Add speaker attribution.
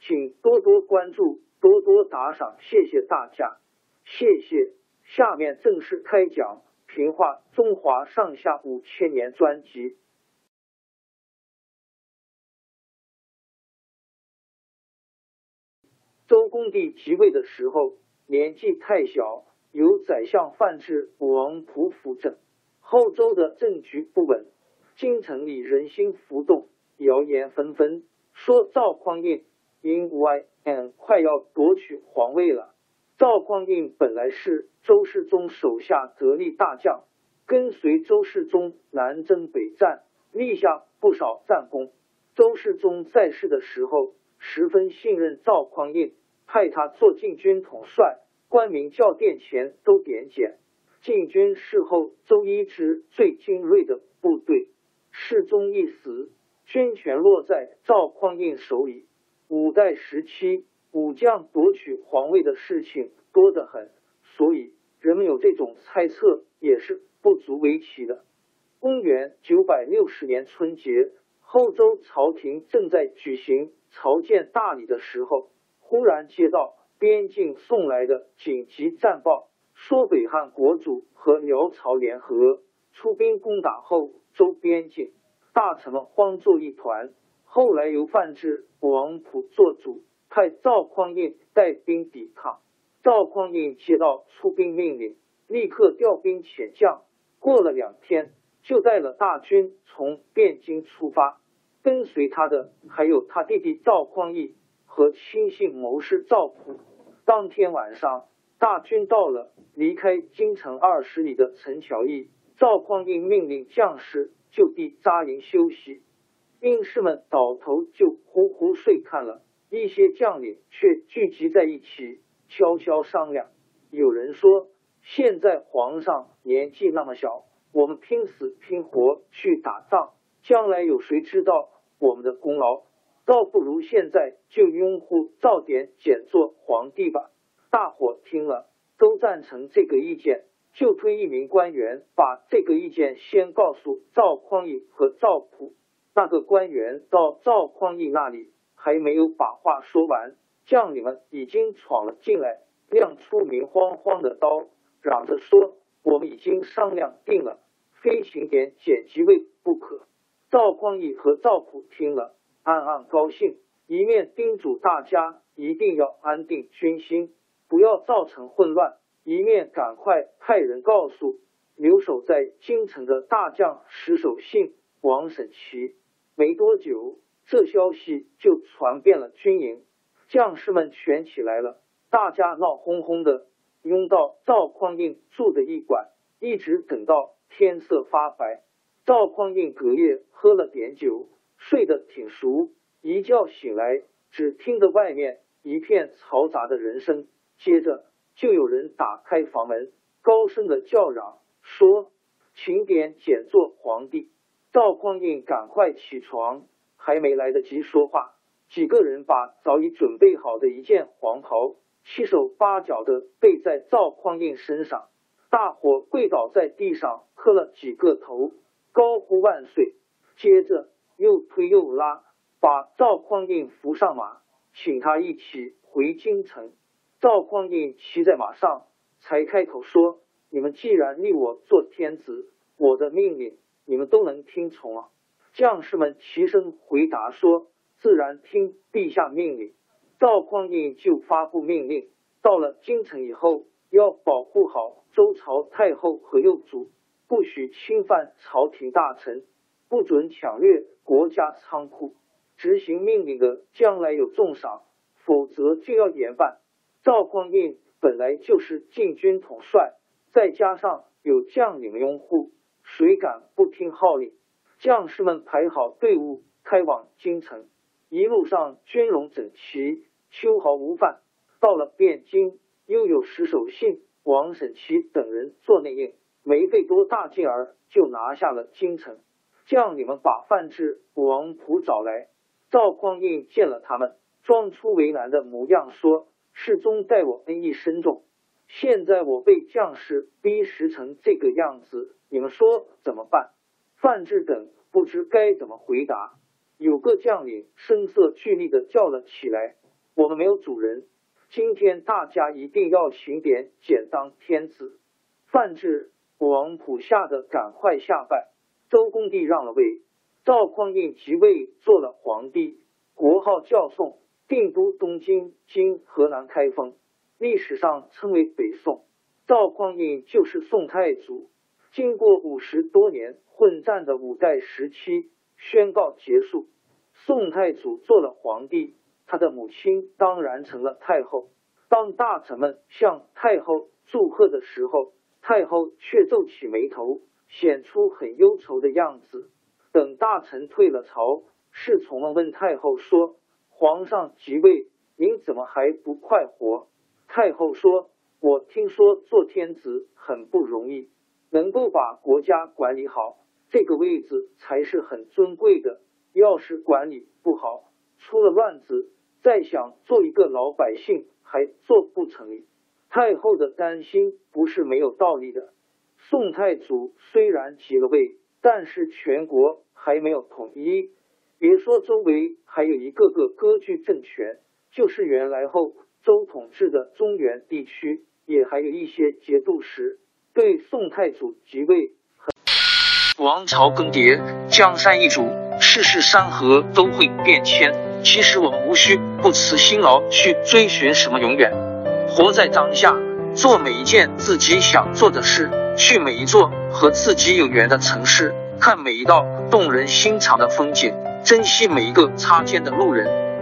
Speaker 1: 请多多关注，多多打赏，谢谢大家，谢谢。下面正式开讲《评话中华上下五千年》专辑。周公帝即位的时候，年纪太小，由宰相范质王普辅政。后周的政局不稳，京城里人心浮动，谣言纷纷，说赵匡胤。因 Y N 快要夺取皇位了。赵匡胤本来是周世宗手下得力大将，跟随周世宗南征北战，立下不少战功。周世宗在世的时候，十分信任赵匡胤，派他做禁军统帅，官名叫殿前都点检。禁军事后，周一支最精锐的部队。世宗一死，军权落在赵匡胤手里。五代时期，武将夺取皇位的事情多得很，所以人们有这种猜测也是不足为奇的。公元九百六十年春节，后周朝廷正在举行朝见大礼的时候，忽然接到边境送来的紧急战报，说北汉国主和辽朝联合出兵攻打后周边境，大臣们慌作一团。后来由范质王普做主，派赵匡胤带兵抵抗。赵匡胤接到出兵命令，立刻调兵遣将。过了两天，就带了大军从汴京出发。跟随他的还有他弟弟赵匡胤和亲信谋士赵普。当天晚上，大军到了离开京城二十里的陈桥驿，赵匡胤命令将士就地扎营休息。兵士们倒头就呼呼睡看了，一些将领却聚集在一起悄悄商量。有人说：“现在皇上年纪那么小，我们拼死拼活去打仗，将来有谁知道我们的功劳？倒不如现在就拥护赵典简做皇帝吧。”大伙听了都赞成这个意见，就推一名官员把这个意见先告诉赵匡胤和赵普。那个官员到赵匡胤那里，还没有把话说完，将领们已经闯了进来，亮出明晃晃的刀，嚷着说：“我们已经商量定了，非请点简即位不可。”赵匡胤和赵普听了，暗暗高兴，一面叮嘱大家一定要安定军心，不要造成混乱，一面赶快派人告诉留守在京城的大将石守信、王审琦。没多久，这消息就传遍了军营，将士们全起来了，大家闹哄哄的拥到赵匡胤住的驿馆，一直等到天色发白。赵匡胤隔夜喝了点酒，睡得挺熟，一觉醒来，只听得外面一片嘈杂的人声，接着就有人打开房门，高声的叫嚷说：“请点简做皇帝。”赵匡胤赶快起床，还没来得及说话，几个人把早已准备好的一件黄袍七手八脚的背在赵匡胤身上，大伙跪倒在地上磕了几个头，高呼万岁。接着又推又拉，把赵匡胤扶上马，请他一起回京城。赵匡胤骑在马上，才开口说：“你们既然立我做天子，我的命令你们都能听从啊。”将士们齐声回答说：“自然听陛下命令。”赵匡胤就发布命令，到了京城以后，要保护好周朝太后和幼主，不许侵犯朝廷大臣，不准抢掠国家仓库。执行命令的将来有重赏，否则就要严办。赵匡胤本来就是禁军统帅，再加上有将领拥护，谁敢不听号令？将士们排好队伍，开往京城。一路上军容整齐。秋毫无犯。到了汴京，又有石守信、王审琦等人做内应，没费多大劲儿就拿下了京城。将领们把范质、王普找来，赵匡胤见了他们，装出为难的模样，说：“世宗待我恩义深重，现在我被将士逼食成这个样子，你们说怎么办？”范质等不知该怎么回答。有个将领声色俱厉的叫了起来。我们没有主人，今天大家一定要行点，简当天子。范质、王普吓得赶快下拜。周公帝让了位，赵匡胤即位做了皇帝，国号叫宋，定都东京，今河南开封，历史上称为北宋。赵匡胤就是宋太祖。经过五十多年混战的五代时期宣告结束，宋太祖做了皇帝。他的母亲当然成了太后。当大臣们向太后祝贺的时候，太后却皱起眉头，显出很忧愁的样子。等大臣退了朝，侍从们问太后说：“皇上即位，您怎么还不快活？”太后说：“我听说做天子很不容易，能够把国家管理好，这个位置才是很尊贵的。要是管理不好，出了乱子。”再想做一个老百姓，还做不成。太后的担心不是没有道理的。宋太祖虽然即了位，但是全国还没有统一。别说周围还有一个个割据政权，就是原来后周统治的中原地区，也还有一些节度使对宋太祖即位。王朝更迭，江山易主，世事山河都会变迁。其实我们无需不辞辛劳去追寻什么永远，活在当下，做每一件自己想做的事，去每一座和自己有缘的城市，看每一道动人心肠的风景，珍惜每一个擦肩的路人。